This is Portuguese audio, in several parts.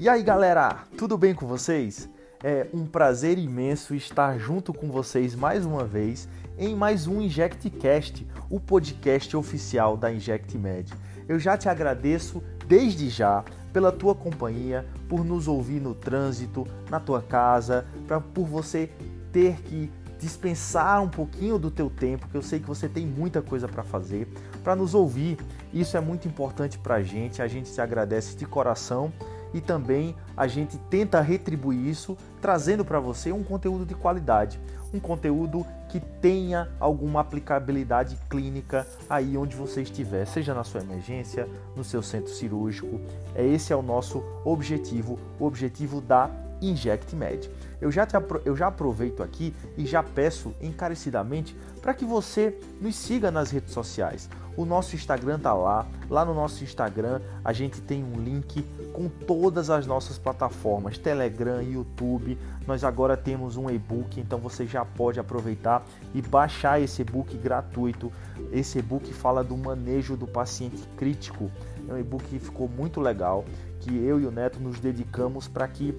E aí galera, tudo bem com vocês? É um prazer imenso estar junto com vocês mais uma vez em mais um InjectCast, o podcast oficial da InjectMed. Eu já te agradeço desde já pela tua companhia, por nos ouvir no trânsito, na tua casa, pra, por você ter que dispensar um pouquinho do teu tempo, que eu sei que você tem muita coisa para fazer, para nos ouvir. Isso é muito importante para a gente, a gente te agradece de coração e também a gente tenta retribuir isso trazendo para você um conteúdo de qualidade, um conteúdo que tenha alguma aplicabilidade clínica aí onde você estiver, seja na sua emergência, no seu centro cirúrgico. É esse é o nosso objetivo, o objetivo da InjectMed. Eu já, te, eu já aproveito aqui e já peço encarecidamente para que você nos siga nas redes sociais. O nosso Instagram tá lá. Lá no nosso Instagram a gente tem um link com todas as nossas plataformas, Telegram, YouTube. Nós agora temos um e-book, então você já pode aproveitar e baixar esse e-book gratuito. Esse e-book fala do manejo do paciente crítico. É um e-book que ficou muito legal, que eu e o Neto nos dedicamos para que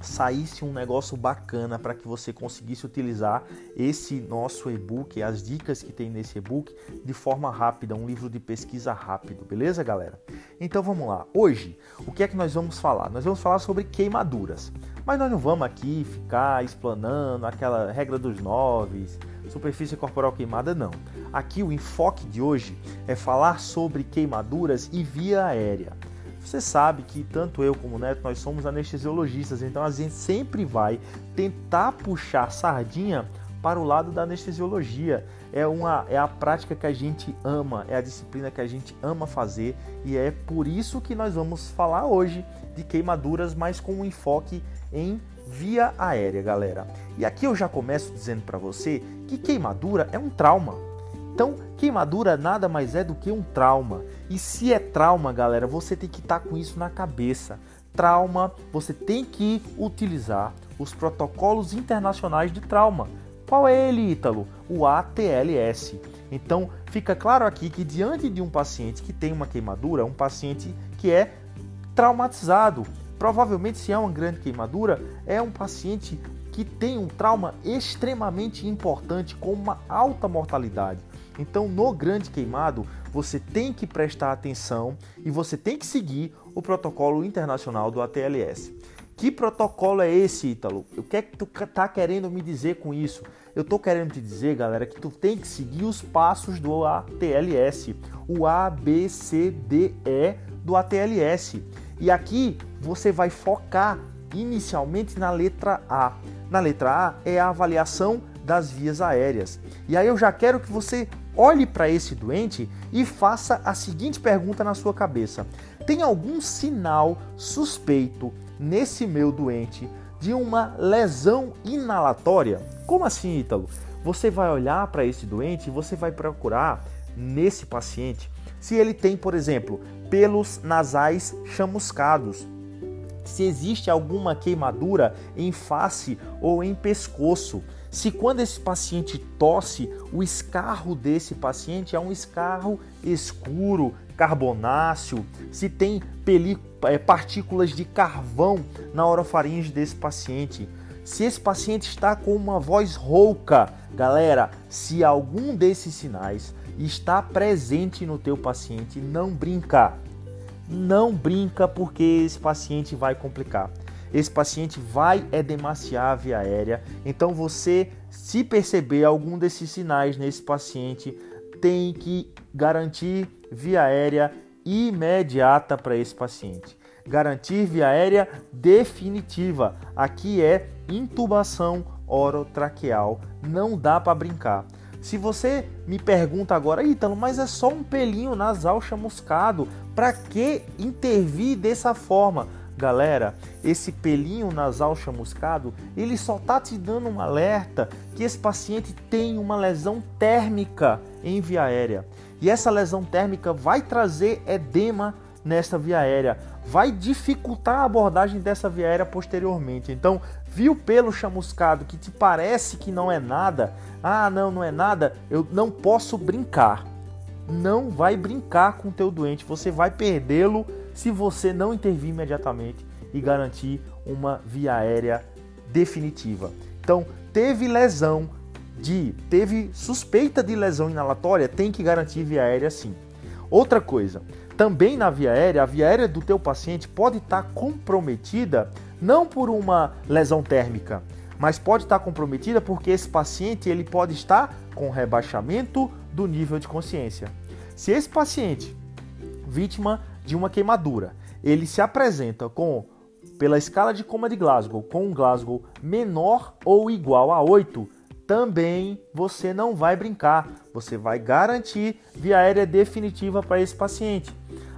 saísse um negócio bacana para que você conseguisse utilizar esse nosso e-book, as dicas que tem nesse e-book de forma rápida, um livro de pesquisa rápido, beleza, galera? Então vamos lá. Hoje, o que é que nós vamos falar? Nós vamos falar sobre queimaduras. Mas nós não vamos aqui ficar explanando aquela regra dos nove, superfície corporal queimada, não. Aqui o enfoque de hoje é falar sobre queimaduras e via aérea. Você sabe que tanto eu como o Neto nós somos anestesiologistas, então a gente sempre vai tentar puxar sardinha para o lado da anestesiologia. É, uma, é a prática que a gente ama, é a disciplina que a gente ama fazer e é por isso que nós vamos falar hoje de queimaduras, mas com um enfoque em via aérea, galera. E aqui eu já começo dizendo para você que queimadura é um trauma. Então, queimadura nada mais é do que um trauma. E se é trauma, galera, você tem que estar tá com isso na cabeça. Trauma, você tem que utilizar os protocolos internacionais de trauma. Qual é ele, Ítalo? O ATLS. Então, fica claro aqui que diante de um paciente que tem uma queimadura, um paciente que é traumatizado, provavelmente se é uma grande queimadura, é um paciente que tem um trauma extremamente importante com uma alta mortalidade. Então, no grande queimado, você tem que prestar atenção e você tem que seguir o protocolo internacional do ATLS. Que protocolo é esse, Ítalo? O que é que tu tá querendo me dizer com isso? Eu tô querendo te dizer, galera, que tu tem que seguir os passos do ATLS, o A, B, C, D, E do ATLS. E aqui você vai focar inicialmente na letra A. Na letra A é a avaliação das vias aéreas. E aí eu já quero que você olhe para esse doente e faça a seguinte pergunta na sua cabeça: tem algum sinal suspeito nesse meu doente de uma lesão inalatória? Como assim, Ítalo? Você vai olhar para esse doente e você vai procurar nesse paciente se ele tem, por exemplo, pelos nasais chamuscados, se existe alguma queimadura em face ou em pescoço se quando esse paciente tosse, o escarro desse paciente é um escarro escuro, carbonáceo, se tem é, partículas de carvão na orofaringe desse paciente, se esse paciente está com uma voz rouca, galera, se algum desses sinais está presente no teu paciente, não brinca. Não brinca porque esse paciente vai complicar esse paciente vai edemaciar a via aérea. Então você, se perceber algum desses sinais nesse paciente, tem que garantir via aérea imediata para esse paciente. Garantir via aérea definitiva. Aqui é intubação orotraqueal. Não dá para brincar. Se você me pergunta agora, Ítalo, mas é só um pelinho nasal chamuscado, para que intervir dessa forma? Galera, esse pelinho nasal chamuscado, ele só tá te dando um alerta que esse paciente tem uma lesão térmica em via aérea. E essa lesão térmica vai trazer edema nessa via aérea, vai dificultar a abordagem dessa via aérea posteriormente. Então, viu pelo chamuscado que te parece que não é nada? Ah, não, não é nada. Eu não posso brincar. Não vai brincar com o teu doente, você vai perdê-lo se você não intervir imediatamente e garantir uma via aérea definitiva. Então, teve lesão de, teve suspeita de lesão inalatória, tem que garantir via aérea sim. Outra coisa, também na via aérea, a via aérea do teu paciente pode estar comprometida não por uma lesão térmica, mas pode estar comprometida porque esse paciente ele pode estar com rebaixamento do nível de consciência. Se esse paciente, vítima de uma queimadura, ele se apresenta com pela escala de coma de Glasgow com um Glasgow menor ou igual a 8, também você não vai brincar, você vai garantir via aérea definitiva para esse paciente.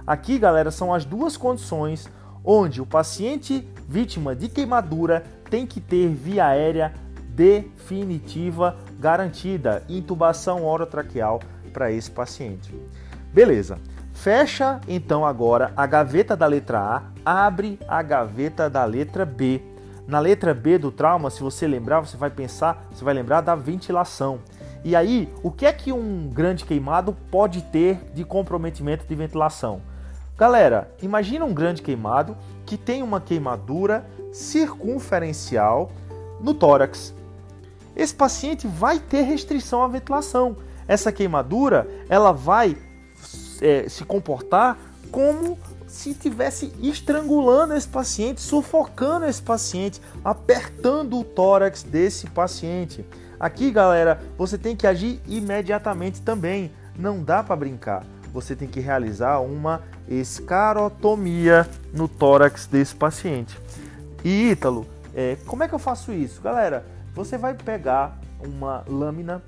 Aqui, galera, são as duas condições onde o paciente vítima de queimadura tem que ter via aérea definitiva garantida, intubação orotraqueal para esse paciente. Beleza. Fecha então agora a gaveta da letra A, abre a gaveta da letra B. Na letra B do trauma, se você lembrar, você vai pensar, você vai lembrar da ventilação. E aí, o que é que um grande queimado pode ter de comprometimento de ventilação? Galera, imagina um grande queimado que tem uma queimadura circunferencial no tórax. Esse paciente vai ter restrição à ventilação. Essa queimadura, ela vai é, se comportar como se estivesse estrangulando esse paciente, sufocando esse paciente, apertando o tórax desse paciente. Aqui, galera, você tem que agir imediatamente também. Não dá para brincar. Você tem que realizar uma escarotomia no tórax desse paciente. E Ítalo, é, como é que eu faço isso? Galera, você vai pegar uma lâmina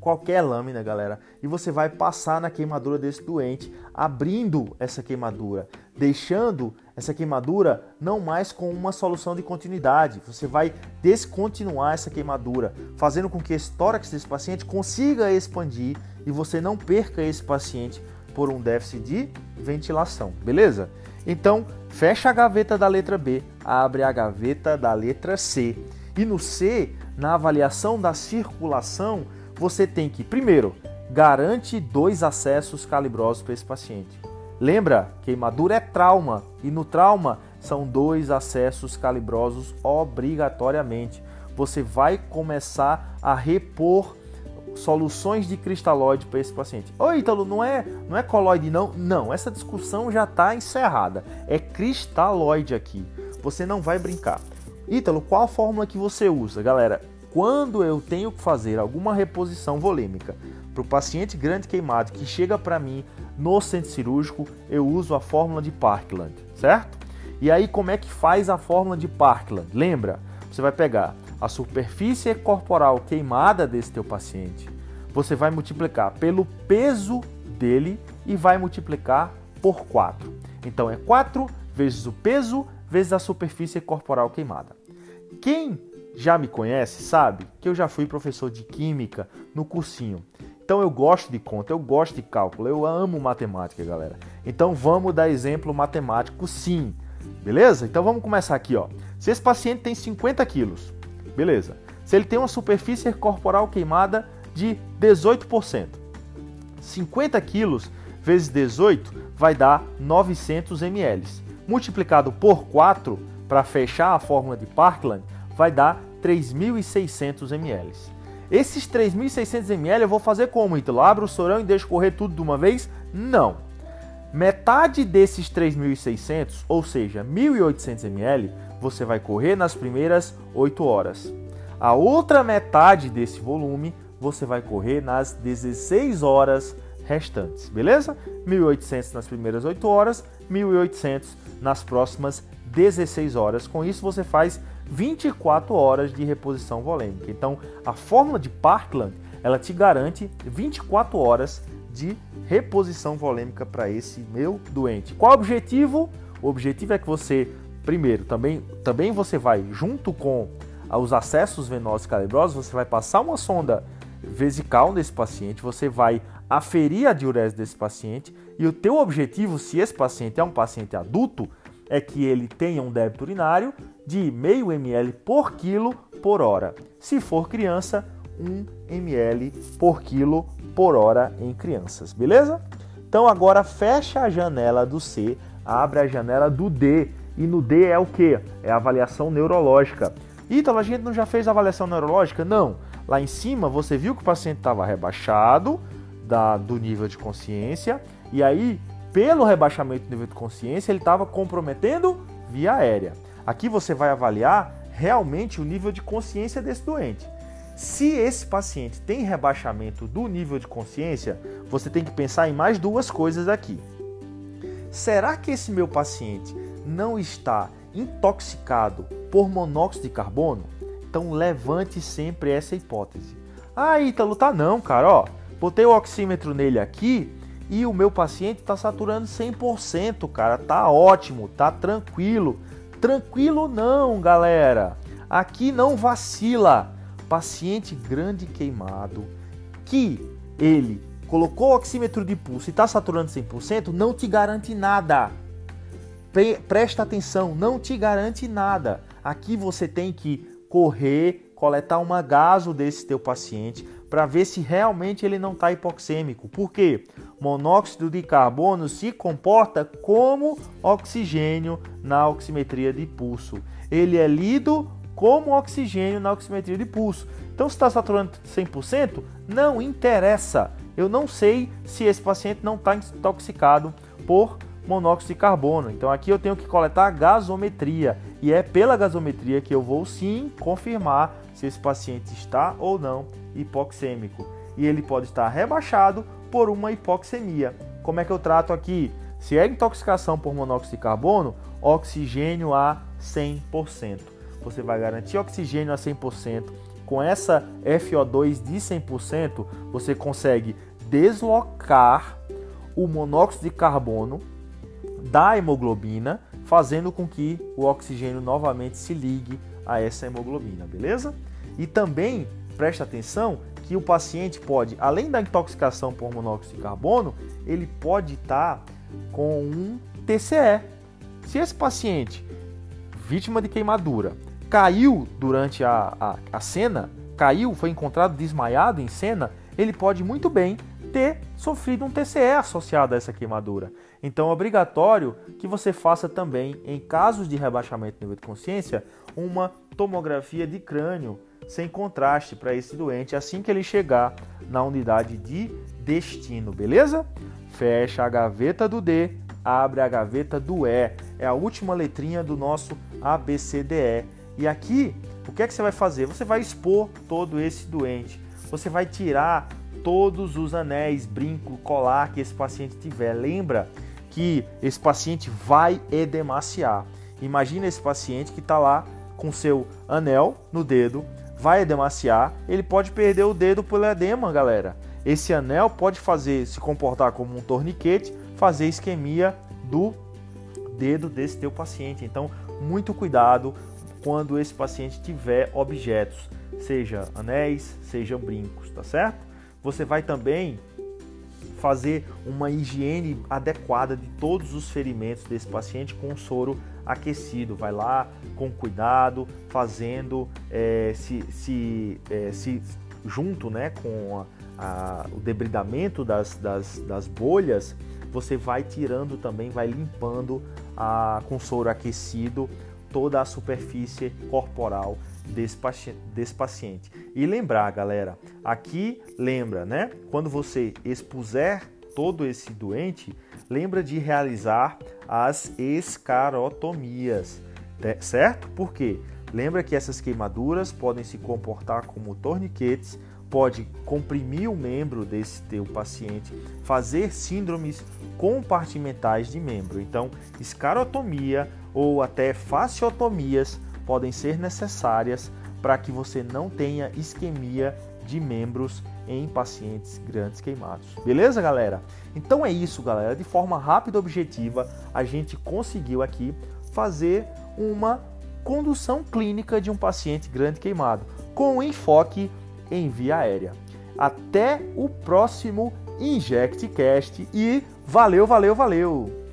qualquer lâmina, galera, e você vai passar na queimadura desse doente, abrindo essa queimadura, deixando essa queimadura não mais com uma solução de continuidade. Você vai descontinuar essa queimadura, fazendo com que esse tórax desse paciente consiga expandir e você não perca esse paciente por um déficit de ventilação, beleza? Então, fecha a gaveta da letra B, abre a gaveta da letra C. E no C, na avaliação da circulação, você tem que, primeiro, garante dois acessos calibrosos para esse paciente. Lembra, queimadura é trauma e no trauma são dois acessos calibrosos obrigatoriamente. Você vai começar a repor soluções de cristalóide para esse paciente. Ô Ítalo, não é, não é coloide não? Não, essa discussão já está encerrada. É cristalóide aqui. Você não vai brincar. Ítalo, qual a fórmula que você usa? Galera, quando eu tenho que fazer alguma reposição volêmica para o paciente grande queimado que chega para mim no centro cirúrgico, eu uso a fórmula de Parkland, certo? E aí como é que faz a fórmula de Parkland? Lembra? Você vai pegar a superfície corporal queimada desse teu paciente, você vai multiplicar pelo peso dele e vai multiplicar por 4. Então é 4 vezes o peso vezes a superfície corporal queimada. Quem já me conhece sabe que eu já fui professor de química no cursinho. Então eu gosto de conta, eu gosto de cálculo, eu amo matemática, galera. Então vamos dar exemplo matemático sim, beleza? Então vamos começar aqui, ó. Se esse paciente tem 50 quilos, beleza? Se ele tem uma superfície corporal queimada de 18%, 50 quilos vezes 18 vai dar 900 ml. Multiplicado por 4 para fechar a fórmula de Parkland vai dar 3.600 ml. Esses 3.600 ml eu vou fazer como, Ítalo? Abro o sorão e deixo correr tudo de uma vez? Não. Metade desses 3.600, ou seja, 1.800 ml, você vai correr nas primeiras 8 horas. A outra metade desse volume você vai correr nas 16 horas restantes, beleza? 1.800 nas primeiras 8 horas, 1.800 nas próximas 16 horas. Com isso você faz 24 horas de reposição volêmica. Então, a fórmula de Parkland, ela te garante 24 horas de reposição volêmica para esse meu doente. Qual o objetivo? O objetivo é que você, primeiro, também, também você vai, junto com os acessos venosos calibrosos, você vai passar uma sonda vesical nesse paciente, você vai aferir a diurese desse paciente e o teu objetivo, se esse paciente é um paciente adulto, é que ele tenha um débito urinário de meio ml por quilo por hora. Se for criança, 1 ml por quilo por hora em crianças, beleza? Então agora fecha a janela do C, abre a janela do D E no D é o que? É a avaliação neurológica. Ítalo, a gente não já fez avaliação neurológica? Não. Lá em cima você viu que o paciente estava rebaixado da, do nível de consciência e aí, pelo rebaixamento do nível de consciência, ele estava comprometendo via aérea. Aqui você vai avaliar realmente o nível de consciência desse doente. Se esse paciente tem rebaixamento do nível de consciência, você tem que pensar em mais duas coisas aqui. Será que esse meu paciente não está intoxicado por monóxido de carbono? Então levante sempre essa hipótese. Ah, Ítalo, tá não, cara, ó. Botei o oxímetro nele aqui e o meu paciente está saturando 100%, cara. Tá ótimo, tá tranquilo. Tranquilo não, galera. Aqui não vacila paciente grande queimado que ele colocou o oxímetro de pulso e está saturando 100%, não te garante nada. Pre presta atenção, não te garante nada. Aqui você tem que correr, coletar uma gaso desse teu paciente para ver se realmente ele não está hipoxêmico. Por quê? Monóxido de carbono se comporta como oxigênio na oximetria de pulso. Ele é lido como oxigênio na oximetria de pulso. Então, se está saturando 100%, não interessa. Eu não sei se esse paciente não está intoxicado por monóxido de carbono. Então, aqui eu tenho que coletar a gasometria. E é pela gasometria que eu vou sim confirmar se esse paciente está ou não hipoxêmico. E ele pode estar rebaixado por uma hipoxemia. Como é que eu trato aqui? Se é intoxicação por monóxido de carbono, oxigênio a 100% você vai garantir oxigênio a 100%. Com essa FO2 de 100%, você consegue deslocar o monóxido de carbono da hemoglobina, fazendo com que o oxigênio novamente se ligue a essa hemoglobina, beleza? E também preste atenção que o paciente pode, além da intoxicação por monóxido de carbono, ele pode estar com um TCE. Se esse paciente, vítima de queimadura, caiu durante a, a, a cena, caiu, foi encontrado desmaiado em cena, ele pode muito bem ter sofrido um TCE associado a essa queimadura. Então é obrigatório que você faça também, em casos de rebaixamento do nível de consciência, uma tomografia de crânio sem contraste para esse doente assim que ele chegar na unidade de destino, beleza? Fecha a gaveta do D, abre a gaveta do E. É a última letrinha do nosso ABCDE e aqui, o que é que você vai fazer? Você vai expor todo esse doente. Você vai tirar todos os anéis, brinco, colar que esse paciente tiver. Lembra que esse paciente vai edemaciar. Imagina esse paciente que está lá com seu anel no dedo, vai edemaciar, ele pode perder o dedo pelo edema, galera. Esse anel pode fazer se comportar como um torniquete, fazer isquemia do dedo desse teu paciente. Então, muito cuidado, quando esse paciente tiver objetos, seja anéis, sejam brincos, tá certo? Você vai também fazer uma higiene adequada de todos os ferimentos desse paciente com soro aquecido. Vai lá com cuidado, fazendo é, se, se, é, se junto né, com a, a, o debridamento das, das, das bolhas, você vai tirando também, vai limpando a, com soro aquecido toda a superfície corporal desse paciente, desse paciente. E lembrar, galera, aqui lembra, né? Quando você expuser todo esse doente, lembra de realizar as escarotomias, certo? Por quê? Lembra que essas queimaduras podem se comportar como torniquetes, pode comprimir o membro desse teu paciente, fazer síndromes compartimentais de membro. Então, escarotomia ou até fasciotomias podem ser necessárias para que você não tenha isquemia de membros em pacientes grandes queimados. Beleza, galera? Então é isso, galera. De forma rápida e objetiva, a gente conseguiu aqui fazer uma condução clínica de um paciente grande queimado, com enfoque em via aérea. Até o próximo InjectCast e valeu, valeu, valeu!